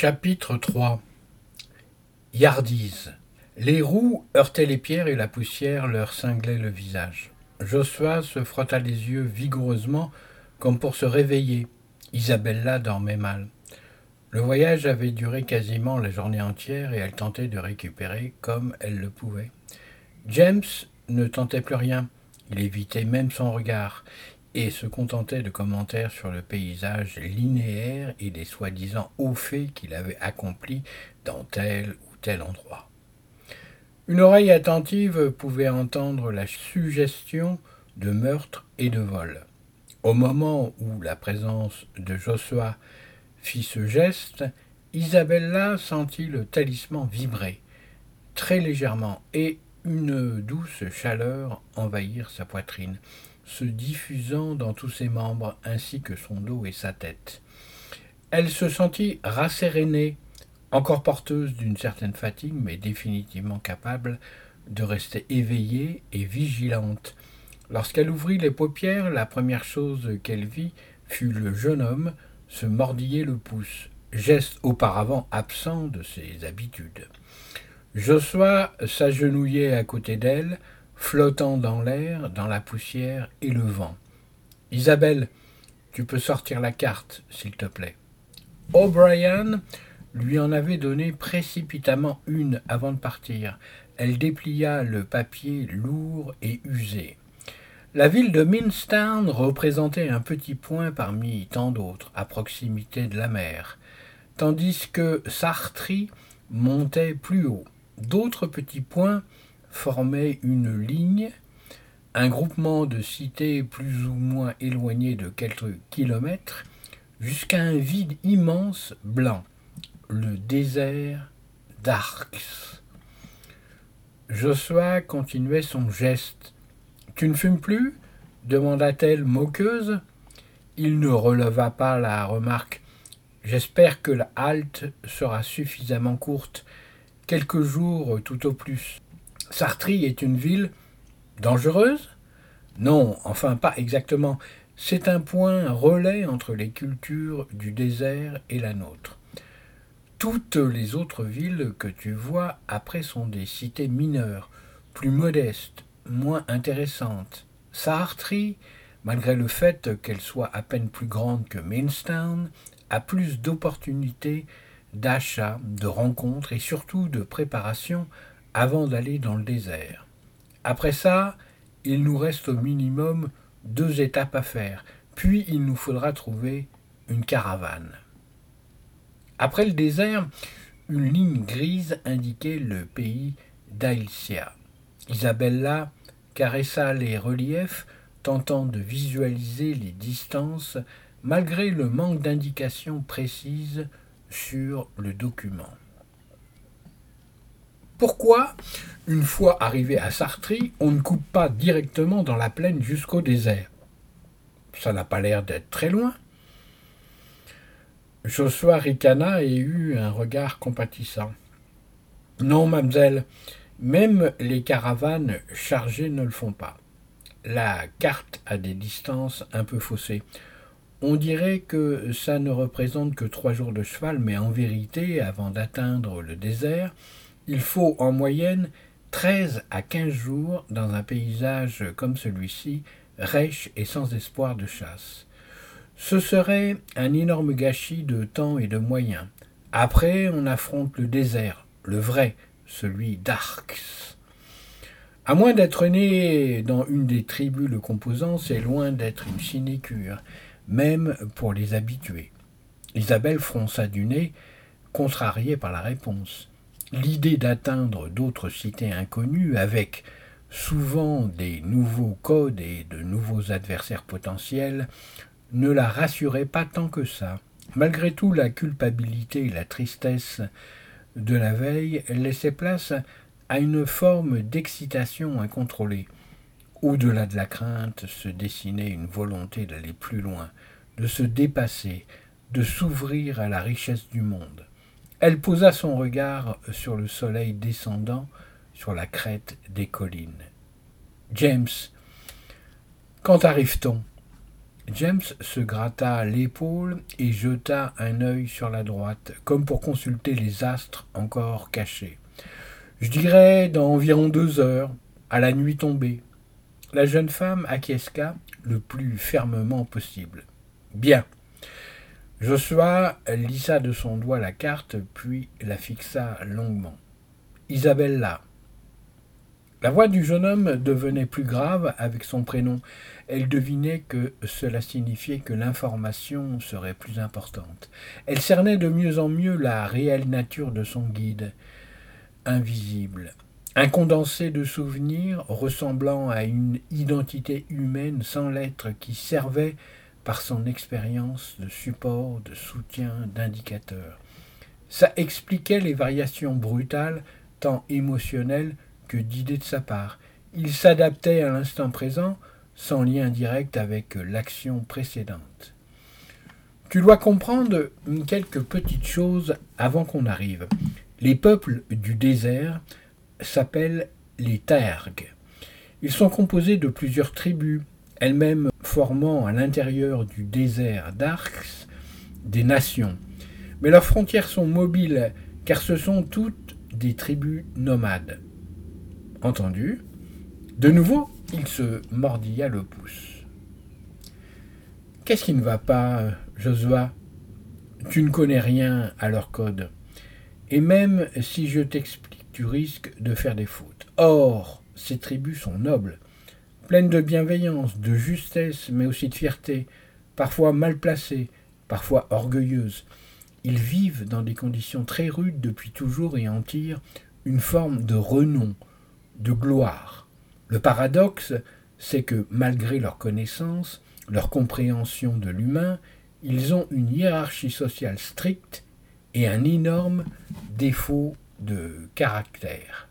Chapitre 3 Yardise Les roues heurtaient les pierres et la poussière leur cinglait le visage. Joshua se frotta les yeux vigoureusement comme pour se réveiller. Isabella dormait mal. Le voyage avait duré quasiment la journée entière et elle tentait de récupérer comme elle le pouvait. James ne tentait plus rien. Il évitait même son regard et se contentait de commentaires sur le paysage linéaire et des soi-disant hauts faits qu'il avait accomplis dans tel ou tel endroit. Une oreille attentive pouvait entendre la suggestion de meurtre et de vol. Au moment où la présence de Joshua fit ce geste, Isabella sentit le talisman vibrer, très légèrement, et une douce chaleur envahir sa poitrine se diffusant dans tous ses membres ainsi que son dos et sa tête. Elle se sentit rassérénée, encore porteuse d'une certaine fatigue, mais définitivement capable de rester éveillée et vigilante. Lorsqu'elle ouvrit les paupières, la première chose qu'elle vit fut le jeune homme se mordiller le pouce, geste auparavant absent de ses habitudes. Joshua s'agenouillait à côté d'elle, flottant dans l'air, dans la poussière et le vent. Isabelle, tu peux sortir la carte, s'il te plaît. O'Brien lui en avait donné précipitamment une avant de partir. Elle déplia le papier lourd et usé. La ville de Minstown représentait un petit point parmi tant d'autres, à proximité de la mer, tandis que Sartry montait plus haut. D'autres petits points formait une ligne, un groupement de cités plus ou moins éloignées de quelques kilomètres, jusqu'à un vide immense blanc, le désert d'Arx. Joshua continuait son geste. Tu ne fumes plus? demanda-t-elle moqueuse. Il ne releva pas la remarque. J'espère que la halte sera suffisamment courte, quelques jours tout au plus. Sartry est une ville dangereuse? Non, enfin pas exactement. C'est un point relais entre les cultures du désert et la nôtre. Toutes les autres villes que tu vois après sont des cités mineures, plus modestes, moins intéressantes. Sartry, malgré le fait qu'elle soit à peine plus grande que Mainstown, a plus d'opportunités d'achat, de rencontres et surtout de préparation avant d'aller dans le désert. Après ça, il nous reste au minimum deux étapes à faire, puis il nous faudra trouver une caravane. Après le désert, une ligne grise indiquait le pays d'Ailsia. Isabella caressa les reliefs, tentant de visualiser les distances malgré le manque d'indications précises sur le document. Pourquoi, une fois arrivé à Sartry, on ne coupe pas directement dans la plaine jusqu'au désert? Ça n'a pas l'air d'être très loin. Joshua ricana et eut un regard compatissant. Non, mademoiselle, même les caravanes chargées ne le font pas. La carte a des distances un peu faussées. On dirait que ça ne représente que trois jours de cheval, mais en vérité, avant d'atteindre le désert, il faut en moyenne 13 à 15 jours dans un paysage comme celui-ci, rêche et sans espoir de chasse. Ce serait un énorme gâchis de temps et de moyens. Après, on affronte le désert, le vrai, celui d'Arx. À moins d'être né dans une des tribus le composant, c'est loin d'être une sinécure même pour les habitués. Isabelle fronça du nez, contrariée par la réponse. L'idée d'atteindre d'autres cités inconnues avec souvent des nouveaux codes et de nouveaux adversaires potentiels ne la rassurait pas tant que ça. Malgré tout, la culpabilité et la tristesse de la veille laissaient place à une forme d'excitation incontrôlée. Au-delà de la crainte se dessinait une volonté d'aller plus loin, de se dépasser, de s'ouvrir à la richesse du monde. Elle posa son regard sur le soleil descendant sur la crête des collines. James, quand arrive-t-on? James se gratta l'épaule et jeta un œil sur la droite, comme pour consulter les astres encore cachés. Je dirais dans environ deux heures, à la nuit tombée. La jeune femme acquiesça le plus fermement possible. Bien. Joshua lissa de son doigt la carte, puis la fixa longuement. Isabella. La voix du jeune homme devenait plus grave avec son prénom. Elle devinait que cela signifiait que l'information serait plus importante. Elle cernait de mieux en mieux la réelle nature de son guide, invisible. Un condensé de souvenirs ressemblant à une identité humaine sans lettres qui servait par son expérience de support, de soutien, d'indicateur. Ça expliquait les variations brutales, tant émotionnelles que d'idées de sa part. Il s'adaptait à l'instant présent, sans lien direct avec l'action précédente. Tu dois comprendre quelques petites choses avant qu'on arrive. Les peuples du désert s'appellent les Tergues. Ils sont composés de plusieurs tribus, elles-mêmes formant à l'intérieur du désert d'Arx des nations. Mais leurs frontières sont mobiles, car ce sont toutes des tribus nomades. Entendu? De nouveau, il se mordilla le pouce. Qu'est-ce qui ne va pas, Josua Tu ne connais rien à leur code. Et même si je t'explique tu risques de faire des fautes. Or, ces tribus sont nobles, pleines de bienveillance, de justesse, mais aussi de fierté, parfois mal placées, parfois orgueilleuses. Ils vivent dans des conditions très rudes depuis toujours et en tirent une forme de renom, de gloire. Le paradoxe, c'est que malgré leur connaissance, leur compréhension de l'humain, ils ont une hiérarchie sociale stricte et un énorme défaut de caractère.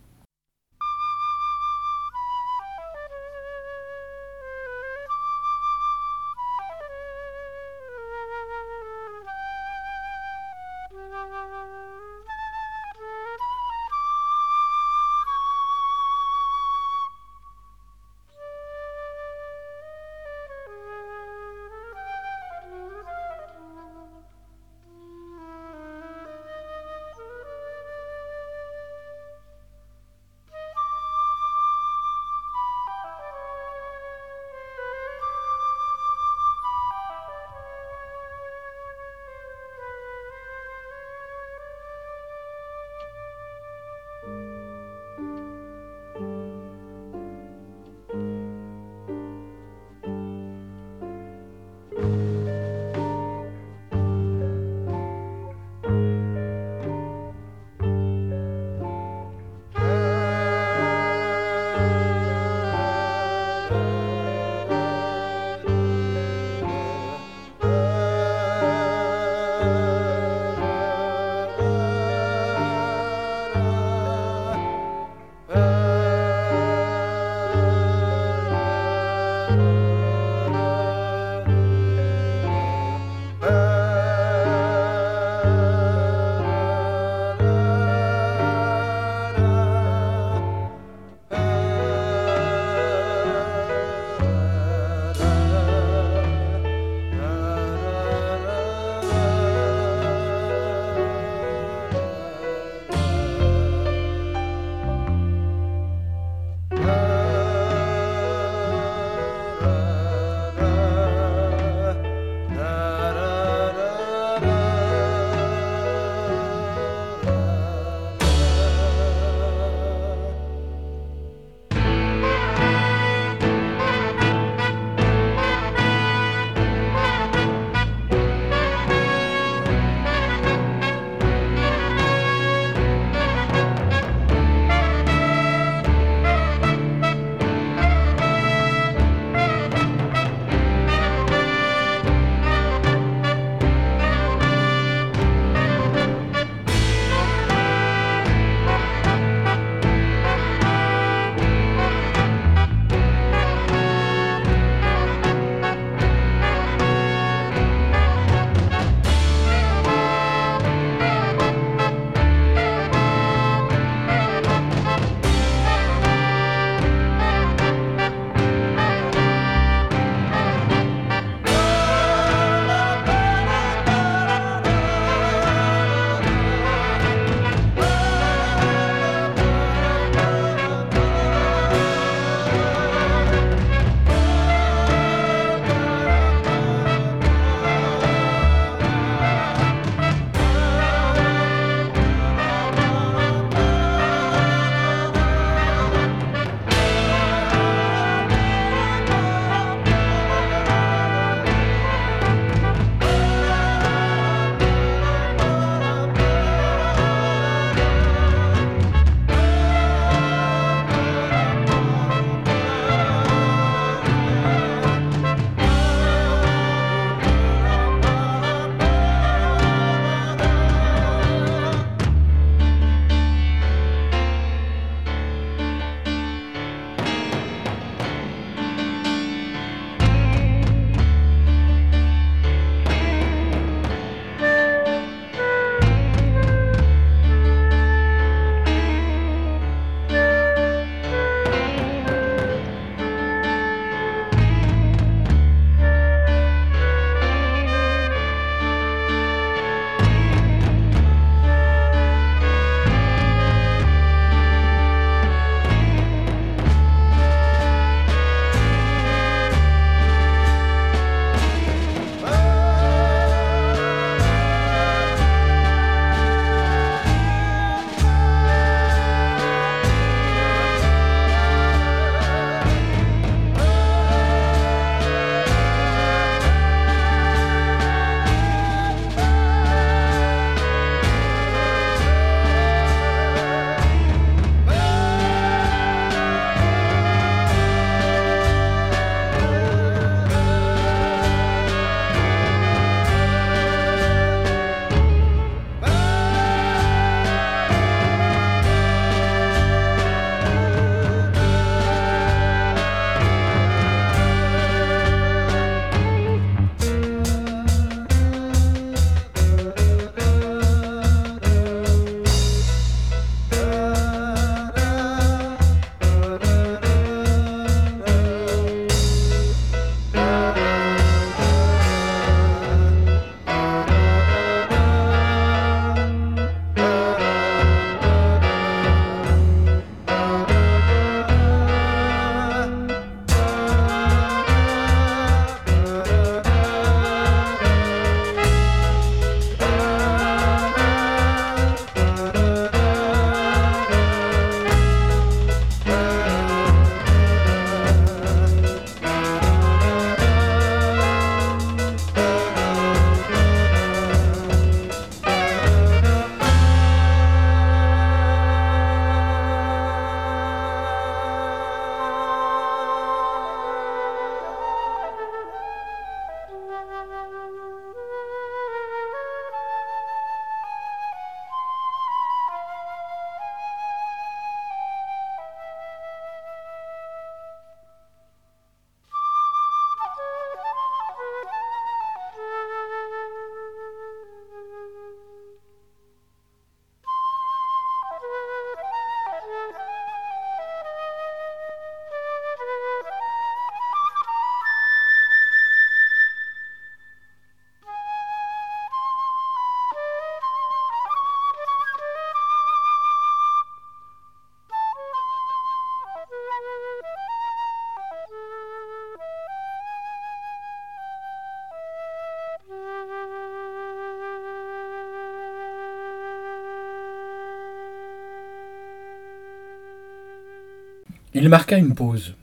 Il marqua une pause.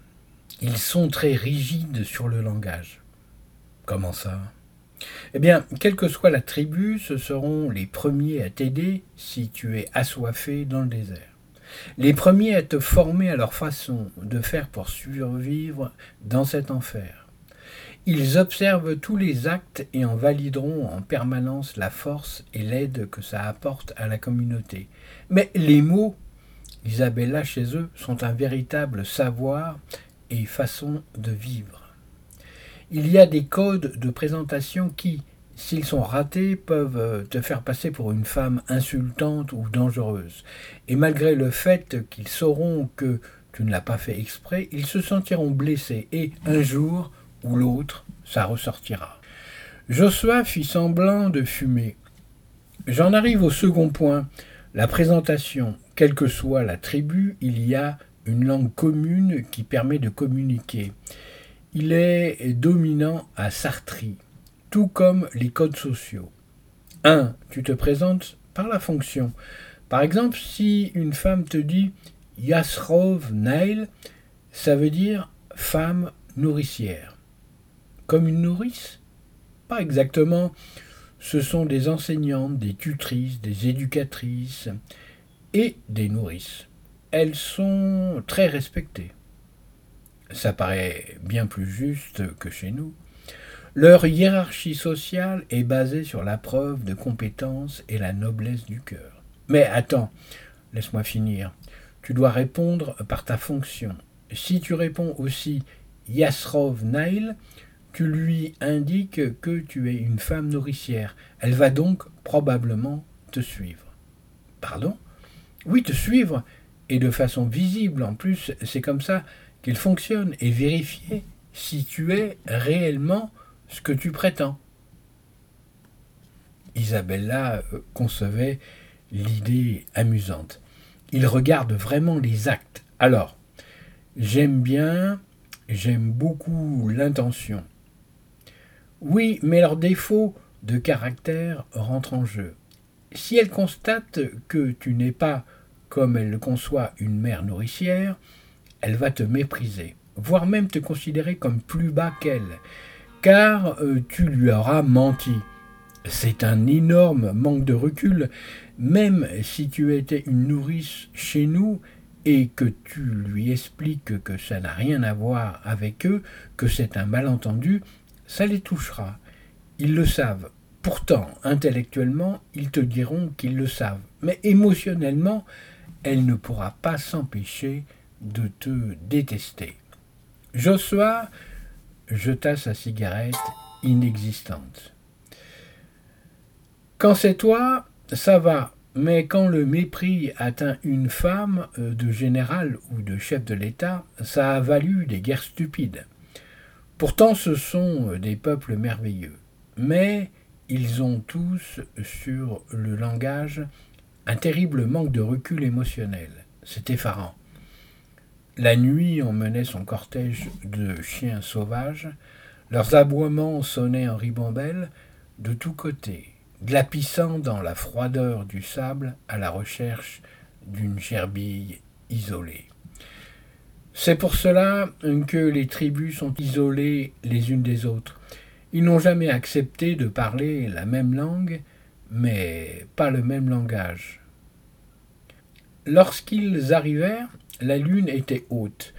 Ils sont très rigides sur le langage. Comment ça? Eh bien, quelle que soit la tribu, ce seront les premiers à t'aider si tu es assoiffé dans le désert. Les premiers à te former à leur façon de faire pour survivre dans cet enfer. Ils observent tous les actes et en valideront en permanence la force et l'aide que ça apporte à la communauté. Mais les mots, Isabella chez eux, sont un véritable savoir et façon de vivre. Il y a des codes de présentation qui, s'ils sont ratés, peuvent te faire passer pour une femme insultante ou dangereuse. Et malgré le fait qu'ils sauront que tu ne l'as pas fait exprès, ils se sentiront blessés et un jour ou l'autre, ça ressortira. Joshua fit semblant de fumer. J'en arrive au second point, la présentation. Quelle que soit la tribu, il y a une langue commune qui permet de communiquer. Il est dominant à Sartri, tout comme les codes sociaux. 1. Tu te présentes par la fonction. Par exemple, si une femme te dit Yasrov Nail, ça veut dire femme nourricière. Comme une nourrice? Pas exactement. Ce sont des enseignantes, des tutrices, des éducatrices et des nourrices elles sont très respectées. Ça paraît bien plus juste que chez nous. Leur hiérarchie sociale est basée sur la preuve de compétence et la noblesse du cœur. Mais attends, laisse-moi finir. Tu dois répondre par ta fonction. Si tu réponds aussi Yasrov Nail, tu lui indiques que tu es une femme nourricière. Elle va donc probablement te suivre. Pardon? Oui, te suivre, et de façon visible en plus, c'est comme ça qu'il fonctionne, et vérifier si tu es réellement ce que tu prétends. Isabella euh, concevait l'idée amusante. Il regarde vraiment les actes. Alors, j'aime bien, j'aime beaucoup l'intention. Oui, mais leur défaut de caractère rentre en jeu. Si elle constate que tu n'es pas comme elle le conçoit une mère nourricière, elle va te mépriser, voire même te considérer comme plus bas qu'elle, car euh, tu lui auras menti. C'est un énorme manque de recul, même si tu étais une nourrice chez nous et que tu lui expliques que ça n'a rien à voir avec eux, que c'est un malentendu, ça les touchera. Ils le savent. Pourtant, intellectuellement, ils te diront qu'ils le savent. Mais émotionnellement, elle ne pourra pas s'empêcher de te détester. Joshua jeta sa cigarette inexistante. Quand c'est toi, ça va, mais quand le mépris atteint une femme euh, de général ou de chef de l'État, ça a valu des guerres stupides. Pourtant ce sont euh, des peuples merveilleux, mais ils ont tous sur le langage un terrible manque de recul émotionnel. C'est effarant. La nuit emmenait son cortège de chiens sauvages. Leurs aboiements sonnaient en ribambelle de tous côtés, glapissant dans la froideur du sable à la recherche d'une gerbille isolée. C'est pour cela que les tribus sont isolées les unes des autres. Ils n'ont jamais accepté de parler la même langue mais pas le même langage. Lorsqu'ils arrivèrent, la lune était haute.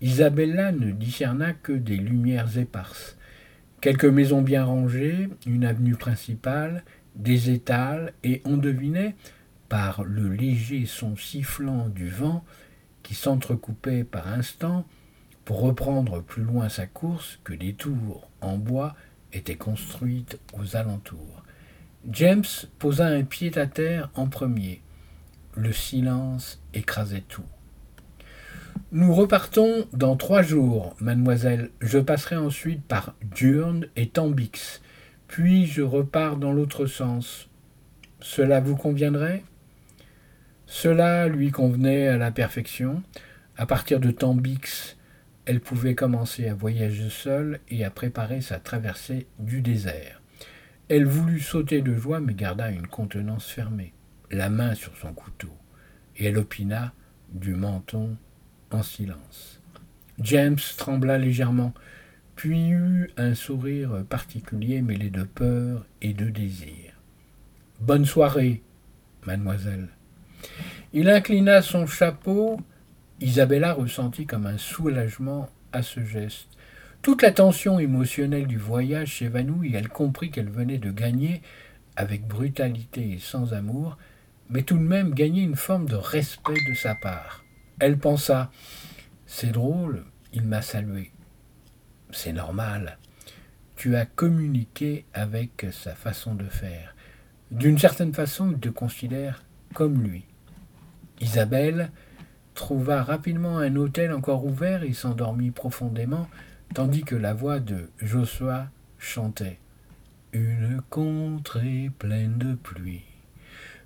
Isabella ne discerna que des lumières éparses. Quelques maisons bien rangées, une avenue principale, des étals, et on devinait, par le léger son sifflant du vent, qui s'entrecoupait par instants, pour reprendre plus loin sa course, que des tours en bois étaient construites aux alentours. James posa un pied à terre en premier. Le silence écrasait tout. Nous repartons dans trois jours, mademoiselle. Je passerai ensuite par Durne et Tambix, puis je repars dans l'autre sens. Cela vous conviendrait? Cela lui convenait à la perfection. À partir de Tambix, elle pouvait commencer à voyager seule et à préparer sa traversée du désert. Elle voulut sauter de joie, mais garda une contenance fermée, la main sur son couteau, et elle opina du menton en silence. James trembla légèrement, puis eut un sourire particulier mêlé de peur et de désir. Bonne soirée, mademoiselle. Il inclina son chapeau. Isabella ressentit comme un soulagement à ce geste. Toute la tension émotionnelle du voyage s'évanouit, elle comprit qu'elle venait de gagner, avec brutalité et sans amour, mais tout de même gagner une forme de respect de sa part. Elle pensa C'est drôle, il m'a salué. C'est normal. Tu as communiqué avec sa façon de faire. D'une certaine façon, il te considère comme lui. Isabelle trouva rapidement un hôtel encore ouvert et s'endormit profondément, tandis que la voix de Joshua chantait. Une contrée pleine de pluie,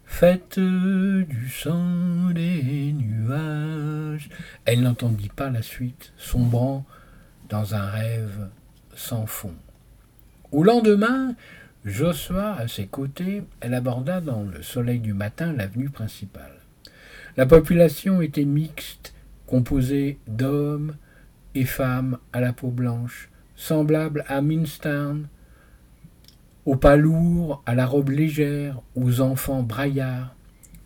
faite du sang des nuages. Elle n'entendit pas la suite, sombrant dans un rêve sans fond. Au lendemain, Joshua, à ses côtés, elle aborda dans le soleil du matin l'avenue principale. La population était mixte, composée d'hommes et femmes à la peau blanche, semblables à Minstown, aux pas lourds, à la robe légère, aux enfants braillards.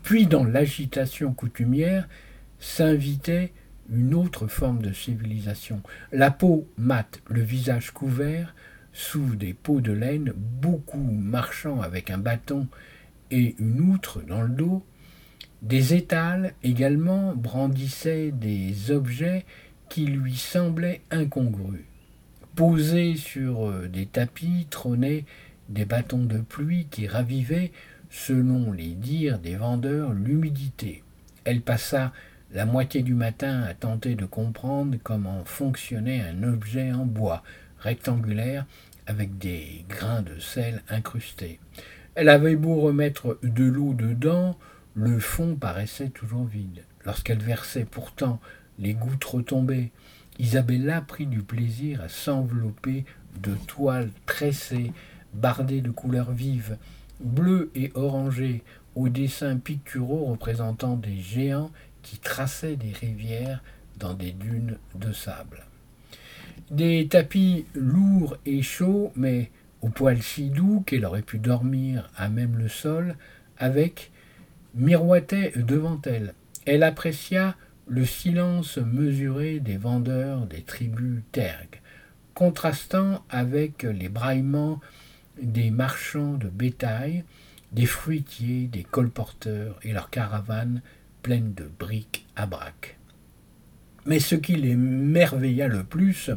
Puis, dans l'agitation coutumière, s'invitait une autre forme de civilisation. La peau mate, le visage couvert, sous des peaux de laine, beaucoup marchant avec un bâton et une outre dans le dos. Des étals également brandissaient des objets qui lui semblaient incongrus. Posés sur euh, des tapis trônaient des bâtons de pluie qui ravivaient, selon les dires des vendeurs, l'humidité. Elle passa la moitié du matin à tenter de comprendre comment fonctionnait un objet en bois rectangulaire avec des grains de sel incrustés. Elle avait beau remettre de l'eau dedans, le fond paraissait toujours vide. Lorsqu'elle versait pourtant, les gouttes retombaient. Isabella prit du plaisir à s'envelopper de toiles tressées, bardées de couleurs vives, bleues et orangées, aux dessins picturaux représentant des géants qui traçaient des rivières dans des dunes de sable. Des tapis lourds et chauds, mais au poil si doux qu'elle aurait pu dormir à même le sol, avec, miroitaient devant elle. Elle apprécia le silence mesuré des vendeurs des tribus tergues, contrastant avec les braillements des marchands de bétail, des fruitiers, des colporteurs et leurs caravanes pleines de briques à braques. Mais ce qui les merveilla le plus,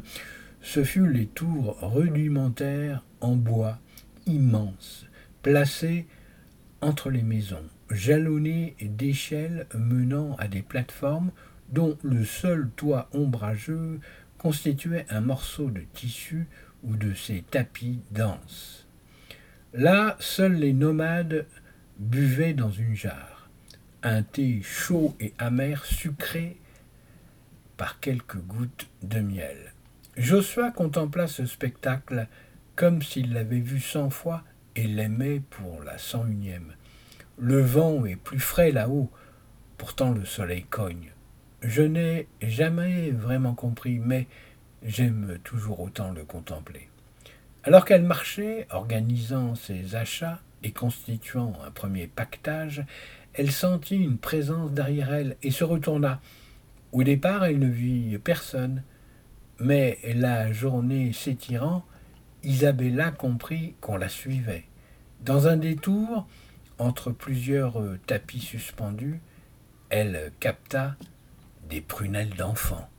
ce fut les tours rudimentaires en bois immenses, placées entre les maisons, jalonnées d'échelles menant à des plateformes dont le seul toit ombrageux constituait un morceau de tissu ou de ces tapis denses. Là, seuls les nomades buvaient dans une jarre, un thé chaud et amer sucré par quelques gouttes de miel. Joshua contempla ce spectacle comme s'il l'avait vu cent fois et l'aimait pour la cent unième. Le vent est plus frais là-haut, pourtant le soleil cogne. Je n'ai jamais vraiment compris, mais j'aime toujours autant le contempler. Alors qu'elle marchait, organisant ses achats et constituant un premier pactage, elle sentit une présence derrière elle et se retourna. Au départ, elle ne vit personne, mais la journée s'étirant, Isabella comprit qu'on la suivait. Dans un détour, entre plusieurs tapis suspendus, elle capta des prunelles d'enfant.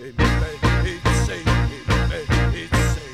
Amen. It's safe. It's safe.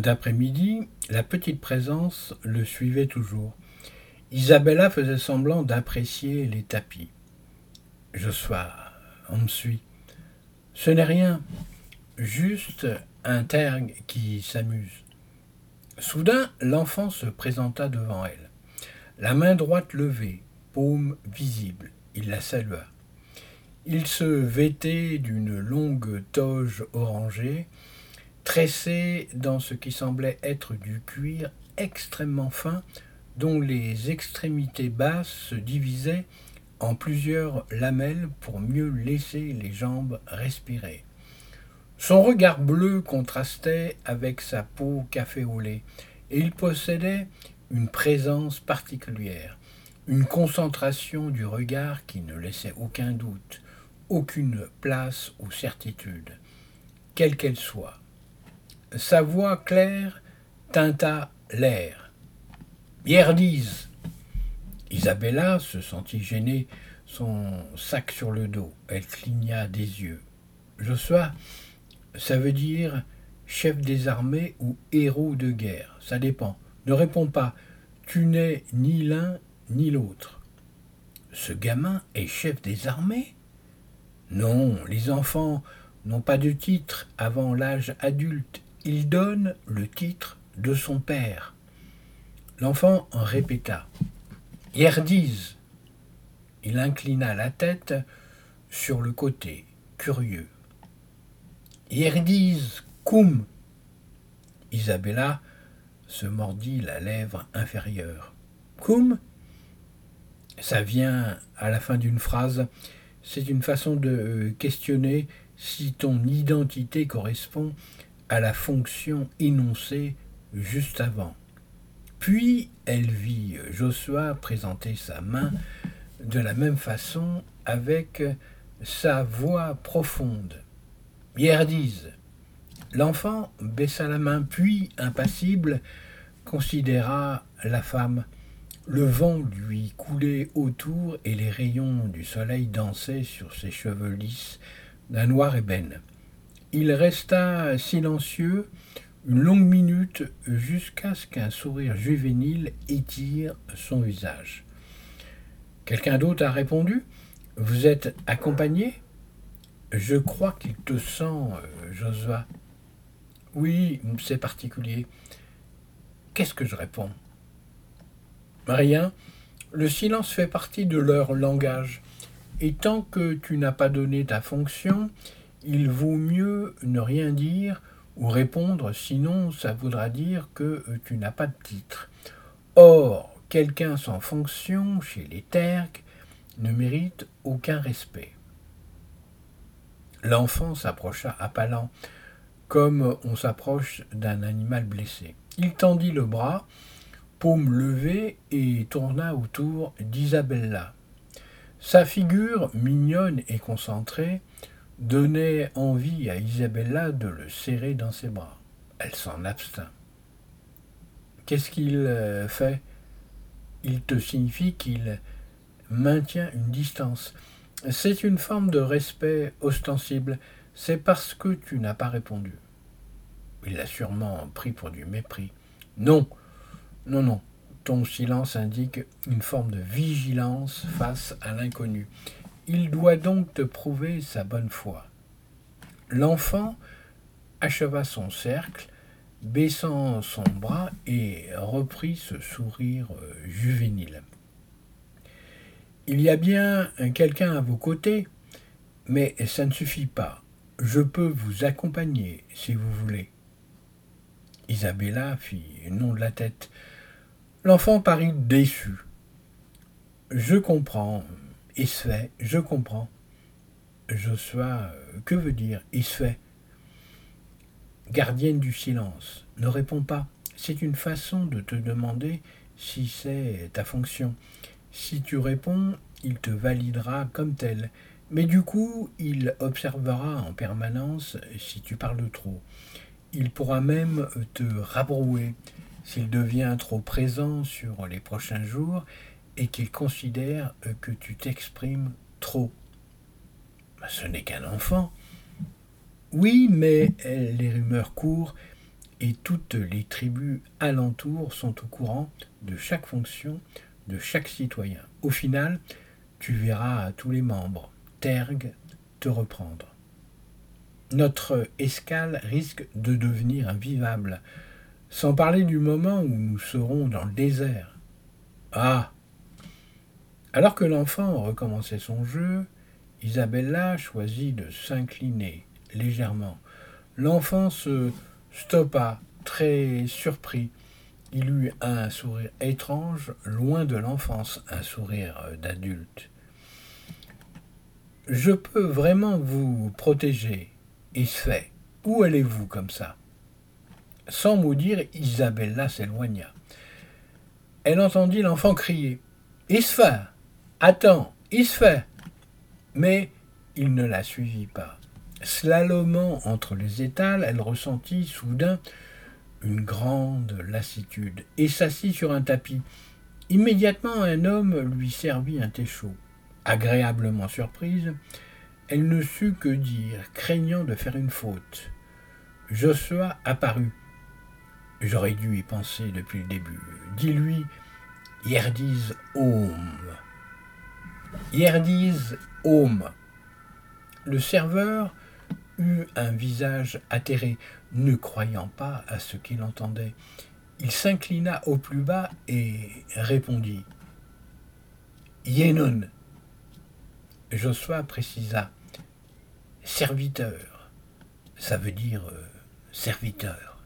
d'après-midi, la petite présence le suivait toujours. Isabella faisait semblant d'apprécier les tapis. Josua, on me suit. Ce n'est rien, juste un tergue qui s'amuse. Soudain, l'enfant se présenta devant elle. La main droite levée, paume visible, il la salua. Il se vêtait d'une longue toge orangée, tressée dans ce qui semblait être du cuir extrêmement fin, dont les extrémités basses se divisaient en plusieurs lamelles pour mieux laisser les jambes respirer. Son regard bleu contrastait avec sa peau café au lait, et il possédait une présence particulière, une concentration du regard qui ne laissait aucun doute, aucune place aux certitudes, quelle qu'elle soit. Sa voix claire tinta l'air. Bierdise Isabella se sentit gênée, son sac sur le dos. Elle cligna des yeux. Josua, ça veut dire chef des armées ou héros de guerre. Ça dépend. Ne réponds pas. Tu n'es ni l'un ni l'autre. Ce gamin est chef des armées? Non, les enfants n'ont pas de titre avant l'âge adulte. Ils donnent le titre de son père. L'enfant en répéta. Yerdise. Il inclina la tête sur le côté, curieux. Yerdise, cum. Isabella se mordit la lèvre inférieure. Cum? Ça vient à la fin d'une phrase. C'est une façon de questionner si ton identité correspond à la fonction énoncée juste avant. Puis elle vit Joshua présenter sa main de la même façon avec sa voix profonde. Bierdise. L'enfant baissa la main, puis, impassible, considéra la femme. Le vent lui coulait autour et les rayons du soleil dansaient sur ses cheveux lisses d'un noir ébène. Il resta silencieux une longue minute jusqu'à ce qu'un sourire juvénile étire son visage. Quelqu'un d'autre a répondu Vous êtes accompagné? Je crois qu'il te sent, euh, Josua. Oui, c'est particulier. Qu'est-ce que je réponds? Rien. Le silence fait partie de leur langage. Et tant que tu n'as pas donné ta fonction, il vaut mieux ne rien dire ou répondre, sinon ça voudra dire que euh, tu n'as pas de titre. Or, quelqu'un sans fonction chez les Terques ne mérite aucun respect. L'enfant s'approcha à pas lents, comme on s'approche d'un animal blessé. Il tendit le bras, paume levée, et tourna autour d'Isabella. Sa figure, mignonne et concentrée, donnait envie à Isabella de le serrer dans ses bras. Elle s'en abstint. Qu'est-ce qu'il euh, fait? Il te signifie qu'il maintient une distance. C'est une forme de respect ostensible. C'est parce que tu n'as pas répondu. Il l'a sûrement pris pour du mépris. Non, non, non. Ton silence indique une forme de vigilance face à l'inconnu. Il doit donc te prouver sa bonne foi. L'enfant acheva son cercle, baissant son bras et reprit ce sourire euh, juvénile. Il y a bien quelqu'un à vos côtés, mais ça ne suffit pas. Je peux vous accompagner si vous voulez. Isabella fit non de la tête. L'enfant parut déçu. Je comprends, il se fait, je comprends. Joshua, que veut dire il se fait? Gardienne du silence, ne réponds pas. C'est une façon de te demander si c'est ta fonction. Si tu réponds, il te validera comme tel. Mais du coup, il observera en permanence si tu parles trop. Il pourra même te rabrouer s'il devient trop présent sur les prochains jours et qu'il considère que tu t'exprimes trop. Ben, ce n'est qu'un enfant. Oui, mais les rumeurs courent et toutes les tribus alentours sont au courant de chaque fonction de chaque citoyen. Au final, tu verras tous les membres, tergue, te reprendre. Notre escale risque de devenir invivable, sans parler du moment où nous serons dans le désert. Ah alors que l'enfant recommençait son jeu, Isabella choisit de s'incliner légèrement. L'enfant se stoppa, très surpris. Il eut un sourire étrange, loin de l'enfance, un sourire d'adulte. Je peux vraiment vous protéger. Il. Où allez-vous comme ça? Sans mot dire, Isabella s'éloigna. Elle entendit l'enfant crier. Fait Attends, il se fait. Mais il ne la suivit pas. Slalomant entre les étals, elle ressentit soudain une grande lassitude et s'assit sur un tapis. Immédiatement, un homme lui servit un thé chaud. Agréablement surprise, elle ne sut que dire, craignant de faire une faute. Joshua apparut. J'aurais dû y penser depuis le début. Dis-lui, Yerdiz Home. Yerdiz Home. Le serveur eut un visage atterré, ne croyant pas à ce qu'il entendait. Il s'inclina au plus bas et répondit Yenon. Joshua précisa Serviteur. Ça veut dire euh, serviteur.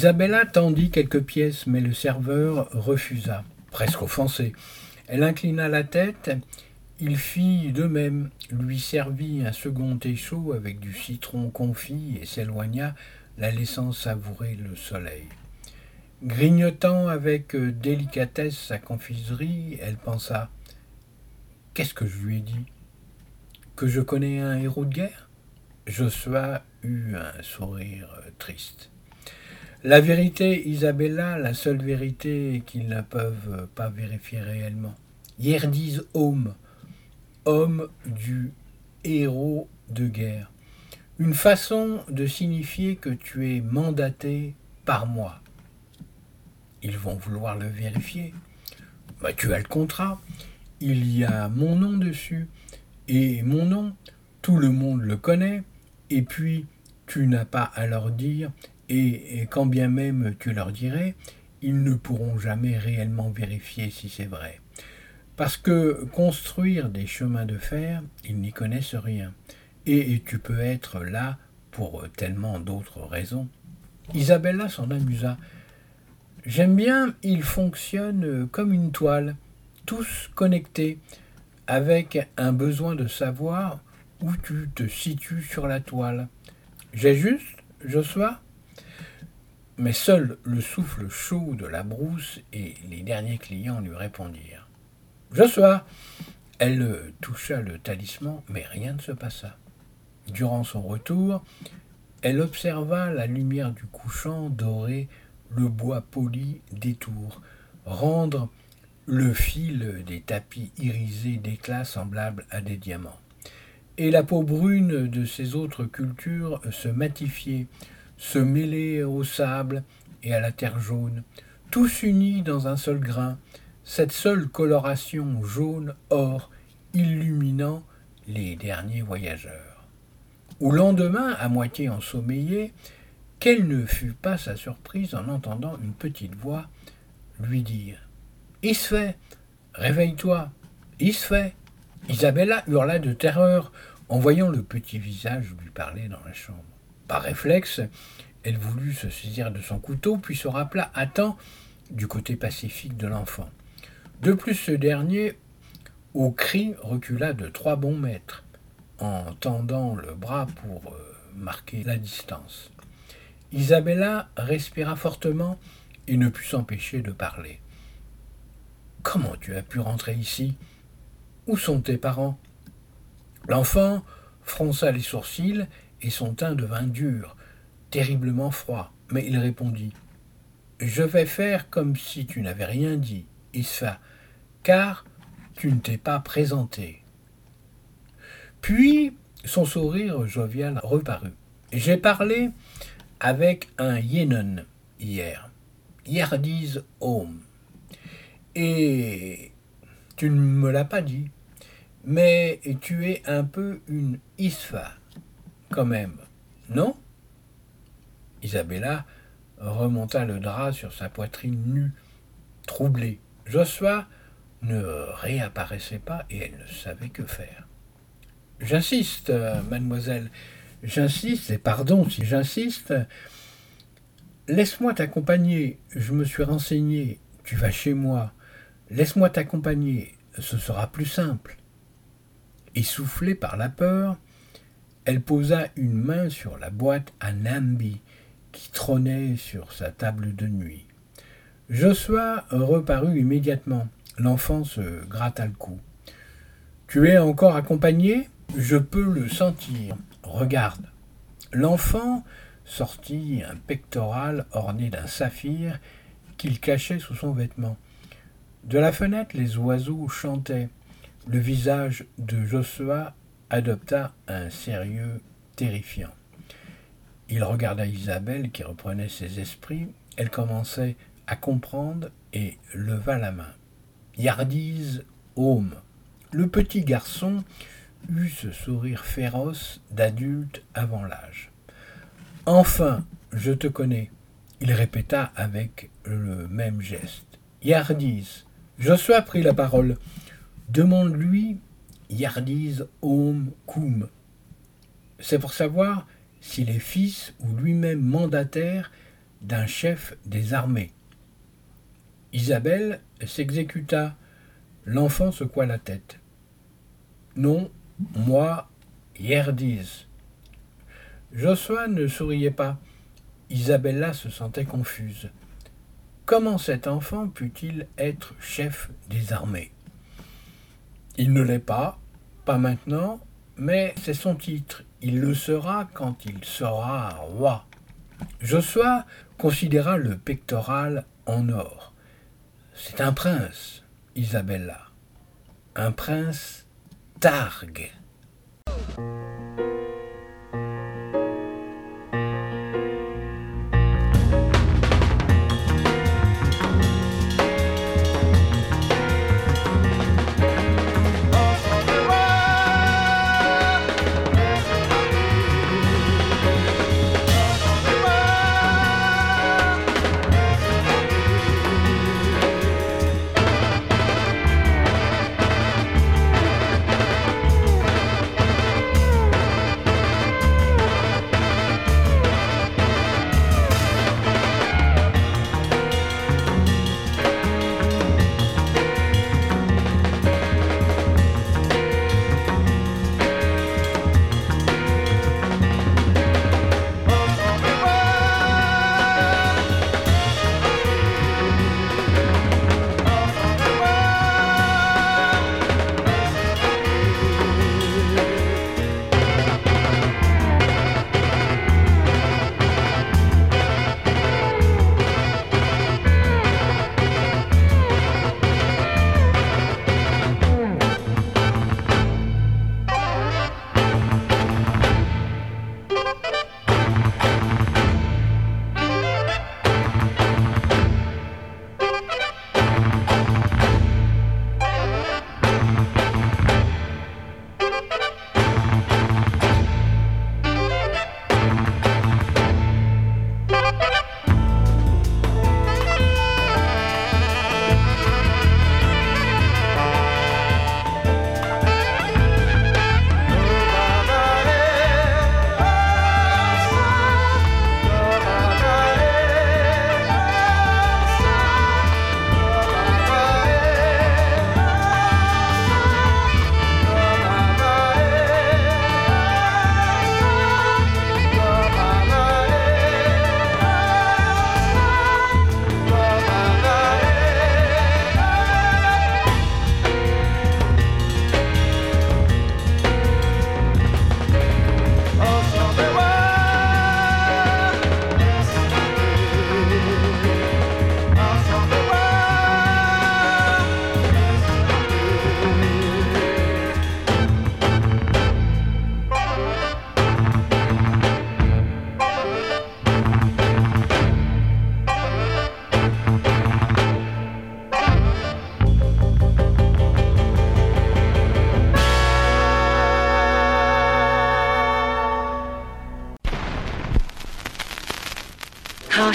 Isabella tendit quelques pièces, mais le serveur refusa, presque offensé. Elle inclina la tête, il fit de même, lui servit un second thé chaud avec du citron confit et s'éloigna, la laissant savourer le soleil. Grignotant avec délicatesse sa confiserie, elle pensa Qu'est-ce que je lui ai dit? Que je connais un héros de guerre? Joshua eut un sourire triste. La vérité, Isabella, la seule vérité qu'ils ne peuvent pas vérifier réellement. Yerdis homme, homme du héros de guerre. Une façon de signifier que tu es mandaté par moi. Ils vont vouloir le vérifier. Bah, tu as le contrat. Il y a mon nom dessus. Et mon nom, tout le monde le connaît. Et puis, tu n'as pas à leur dire et, quand bien même tu leur dirais, ils ne pourront jamais réellement vérifier si c'est vrai. Parce que construire des chemins de fer, ils n'y connaissent rien. Et, tu peux être là pour tellement d'autres raisons. Isabella s'en amusa. J'aime bien, ils fonctionnent comme une toile, tous connectés, avec un besoin de savoir où tu te situes sur la toile. J'ai juste, Joshua mais seul le souffle chaud de la brousse et les derniers clients lui répondirent. Joshua Elle toucha le talisman, mais rien ne se passa. Durant son retour, elle observa la lumière du couchant dorer le bois poli des tours, rendre le fil des tapis irisés d'éclats semblables à des diamants. Et la peau brune de ces autres cultures se matifiait, se mêler au sable et à la terre jaune, tous unis dans un seul grain, cette seule coloration jaune-or illuminant les derniers voyageurs. Au lendemain, à moitié ensommeillé, quelle ne fut pas sa surprise en entendant une petite voix lui dire Isfait, réveille-toi, Isfait Isabella hurla de terreur en voyant le petit visage lui parler dans la chambre. Par réflexe, elle voulut se saisir de son couteau, puis se rappela à temps du côté pacifique de l'enfant. De plus, ce dernier, au cri, recula de trois bons mètres, en tendant le bras pour euh, marquer la distance. Isabella respira fortement et ne put s'empêcher de parler. Comment tu as pu rentrer ici? Où sont tes parents? L'enfant fronça les sourcils et son teint devint dur, terriblement froid. Mais il répondit Je vais faire comme si tu n'avais rien dit, Isfa, car tu ne t'es pas présenté. Puis son sourire jovial reparut. J'ai parlé avec un Yenon hier, Yardise Home. Et tu ne me l'as pas dit, mais tu es un peu une Isfa quand même, non? Isabella remonta le drap sur sa poitrine nue, troublée. Joshua ne réapparaissait pas et elle ne savait que faire. J'insiste, mademoiselle, j'insiste, et pardon si j'insiste. Laisse-moi t'accompagner, je me suis renseigné, tu vas chez moi. Laisse-moi t'accompagner, ce sera plus simple. Essoufflée par la peur, elle posa une main sur la boîte à Nambi qui trônait sur sa table de nuit. Joshua reparut immédiatement. L'enfant se gratta le cou. Tu es encore accompagné? Je peux le sentir. Regarde. L'enfant sortit un pectoral orné d'un saphir qu'il cachait sous son vêtement. De la fenêtre, les oiseaux chantaient. Le visage de Joshua adopta un sérieux terrifiant. Il regarda Isabelle qui reprenait ses esprits. Elle commençait à comprendre et leva la main. Yardise Home. Le petit garçon eut ce sourire féroce d'adulte avant l'âge. Enfin, je te connais, il répéta avec le même geste. Yardise. Joshua prit la parole. Demande-lui Yardise Om Koum. C'est pour savoir s'il est fils ou lui-même mandataire d'un chef des armées. Isabelle s'exécuta. L'enfant secoua la tête. Non, moi, Yerdise. Josua ne souriait pas. Isabella se sentait confuse. Comment cet enfant put-il être chef des armées? Il ne l'est pas, maintenant, mais c'est son titre. Il le sera quand il sera roi. Josua considéra le pectoral en or. C'est un prince, Isabella. Un prince targue.